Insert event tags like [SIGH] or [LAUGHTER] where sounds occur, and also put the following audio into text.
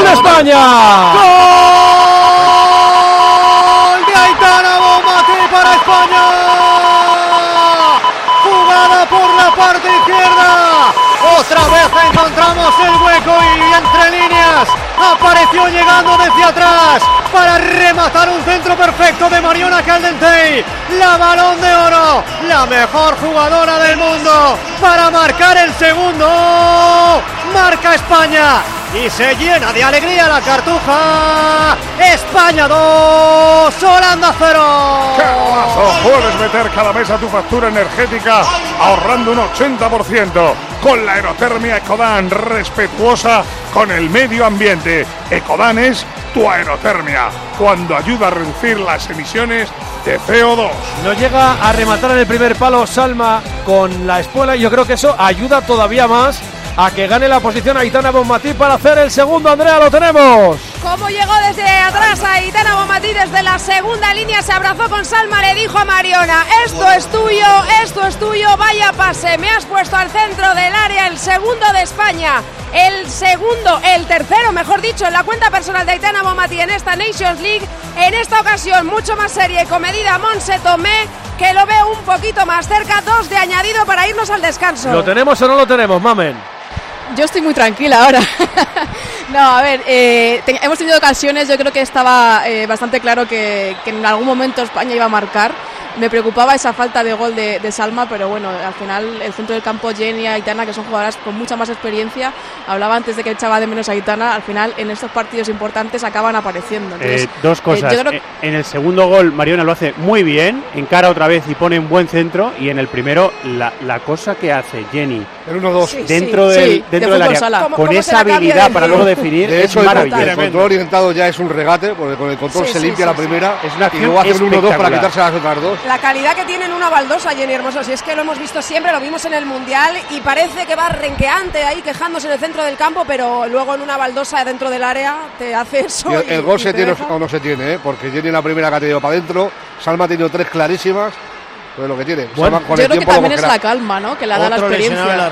¡Gol de España! ¡Gol de Aitana Bonmatí para España! Jugada por la parte izquierda. Otra vez encontramos el hueco y entre líneas apareció llegando desde atrás para rematar un centro perfecto de Mariona Caldentey. La balón de oro, la mejor jugadora del mundo para marcar el segundo. España y se llena de alegría la cartuja. España 2, Holanda 0. ¡Qué golazo! Puedes meter cada mes a tu factura energética ahorrando un 80% con la aerotermia Ecodan, respetuosa con el medio ambiente. Ecodan es tu aerotermia, cuando ayuda a reducir las emisiones de CO2. No llega a rematar en el primer palo Salma con la espuela y yo creo que eso ayuda todavía más a que gane la posición Aitana Bonmatí para hacer el segundo. Andrea, lo tenemos. Como llegó desde atrás Aitana Bonmatí desde la segunda línea, se abrazó con Salma, le dijo a Mariona, esto es tuyo, esto es tuyo, vaya pase, me has puesto al centro del área el segundo de España. El segundo, el tercero, mejor dicho, en la cuenta personal de Aitana Bonmatí en esta Nations League. En esta ocasión, mucho más seria y comedida, Monse Tomé, que lo ve un poquito más cerca. Dos de añadido para irnos al descanso. ¿Lo tenemos o no lo tenemos, Mamen? Yo estoy muy tranquila ahora. [LAUGHS] no, a ver, eh, te- hemos tenido ocasiones, yo creo que estaba eh, bastante claro que, que en algún momento España iba a marcar. Me preocupaba esa falta de gol de, de Salma, pero bueno, al final el centro del campo, Jenny y Aitana, que son jugadoras con mucha más experiencia, hablaba antes de que echaba de menos a Aitana, al final en estos partidos importantes acaban apareciendo. Entonces, Eh, dos eh, cosas. yo creo Eh, En el segundo gol, Mariona lo hace muy bien, encara otra vez y pone un buen centro. Y en el primero, la, la cosa que hace Jenny El 1-2. Sí, dentro sí, del, sí, dentro de del área, sala. ¿Cómo- con cómo esa habilidad de para luego definir, De es hecho, el, maravilloso. el control orientado ya es un regate, porque con el control Sí, se sí, limpia sí, la sí, primera Es una y acción luego hace un 1-2 para quitarse las otras dos. La calidad que tiene en una baldosa, Jenny Hermoso, si es que lo hemos visto siempre, lo vimos en el Mundial y parece que va renqueante ahí quejándose en el centro del campo, pero luego en una baldosa dentro del área te hace [LAUGHS] eso. Y el, y- el gol y se tiene deja- o no se tiene, ¿eh? porque Jenny en la primera que ha tenido para adentro, Salma ha tenido tres clarísimas, pues lo que tiene. Bueno, Salma con yo el creo que tiempo también es la calma, ¿no? Que le da la experiencia.